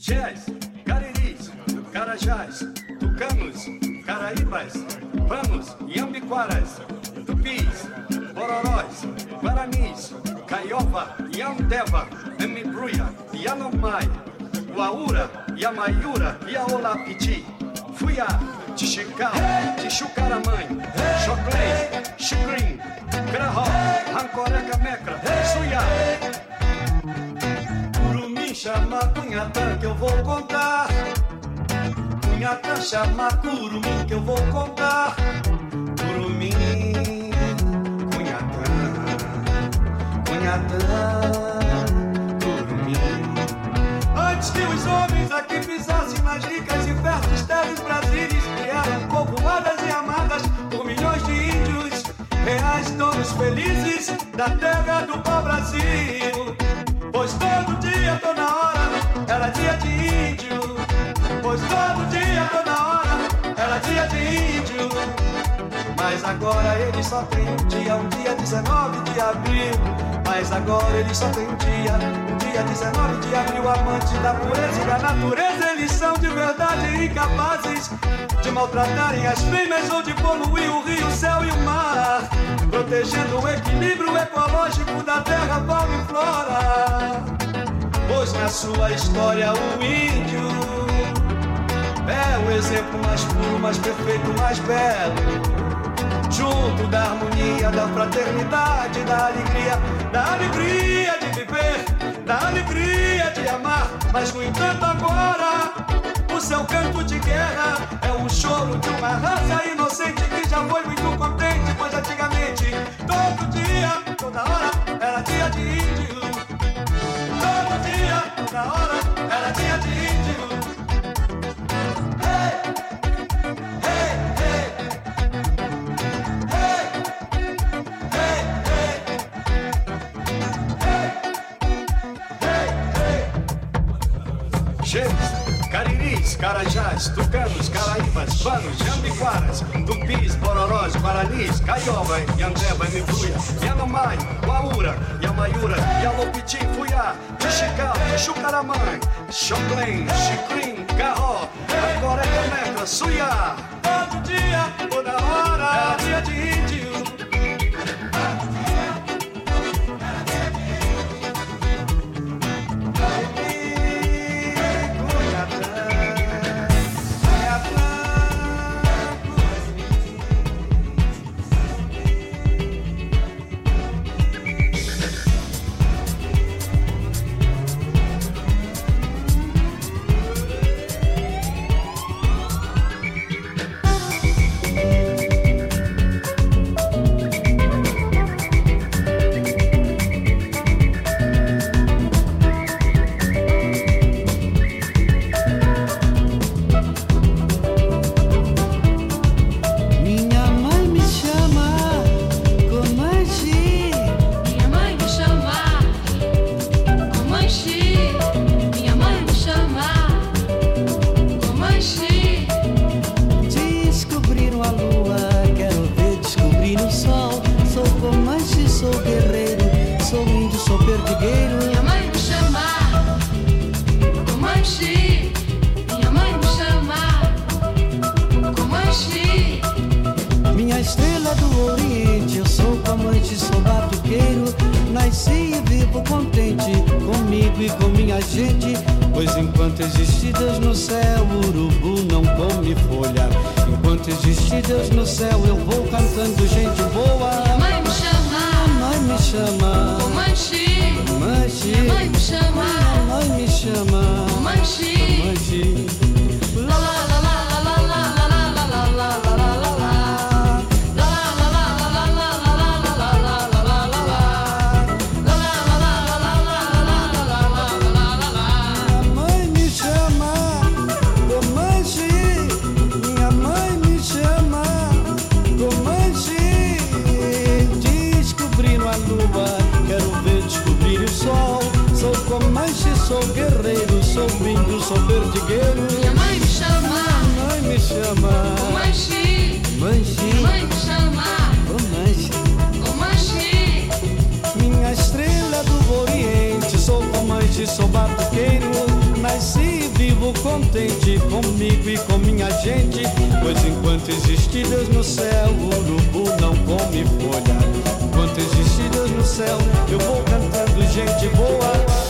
Jés, Cariris, Carajás, Tucanos, Caraíbas, Panos, Iambiquaras, Tupis, Bororós, Guaranis, Caiova, Yandeva, Emibruia, Yanomai, Uaura, Yamaiura, Yaolapiti, Fuiá, Tixicau, Tixucaramãe, Choclém, Xicrim, Grahó, Rancoreca Mecra, Suiá. Chama Cunhatã que eu vou contar. Cunhatã chama Curumim que eu vou contar. Curumim, Cunhatã, Cunhatã, Curumim. Antes que os homens aqui pisassem nas ricas e férteis terras brasileiras, criaram povoadas e amadas por milhões de índios, reais donos felizes da terra do pau-brasil. Pois todo dia, toda hora, era dia de índio. Pois todo dia, toda hora, era dia de índio. Mas agora ele só tem um dia, um dia 19 de abril. Mas agora ele só tem um dia, um dia 19 de abril. Amante da pureza e da natureza, eles são de verdade incapazes de maltratarem as fêmeas ou de poluir o rio, o céu e o mar. Protegendo o equilíbrio ecológico da terra, fauna e flora. Pois na sua história o índio é o exemplo mais puro, mais perfeito, mais belo junto da harmonia, da fraternidade, da alegria, da alegria de viver, da alegria de amar. Mas no entanto agora o seu canto de guerra é o choro de uma raça inocente que já foi muito contente, pois antigamente todo dia, toda hora era dia de índio. Todo dia, toda hora era dia de índio. Carajás, Tucanos, Caraíbas, Panos, Jambiquaras, Tupis, Bororós, Guaranis, Caiova, Yandeba, Mibuia, Yanomai, Uaura, Yamaiura, Yalopiti, Fuyá, Tixicau, Tixucaramãe, Xoclém, Xicrim, Garró, Coreca Meca, Suiá. Todo dia, toda hora, é dia de índio. Sou batuqueiro. Nasci vivo contente comigo e com minha gente. Pois enquanto existe Deus no céu, o urubu não come folha. Enquanto existe Deus no céu, eu vou cantando gente boa.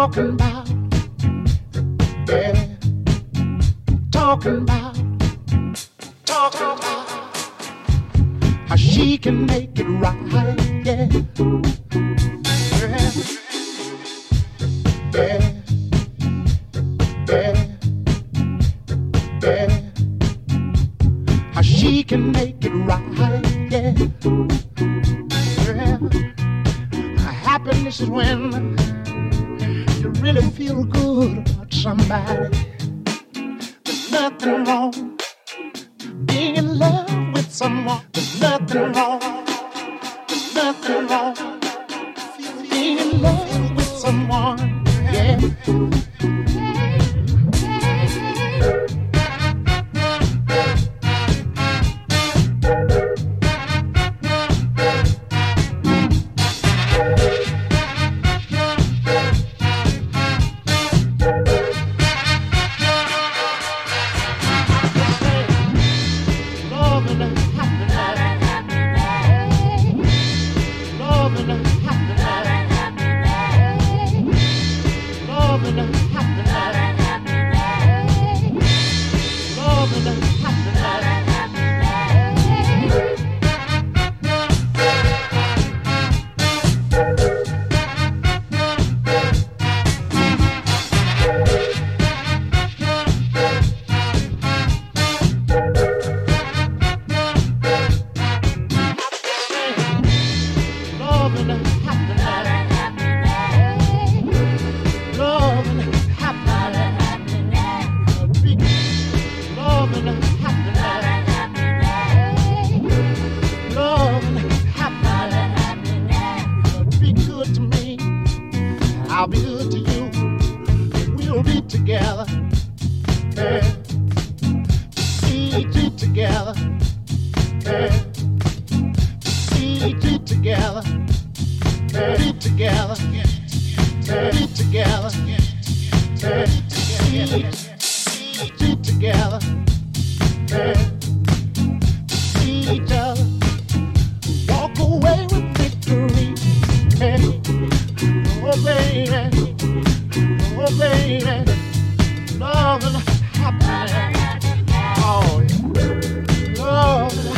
Talking about, yeah, talking about, talking about how she can make it right. Yeah. Love and love and happiness. Oh, yeah. love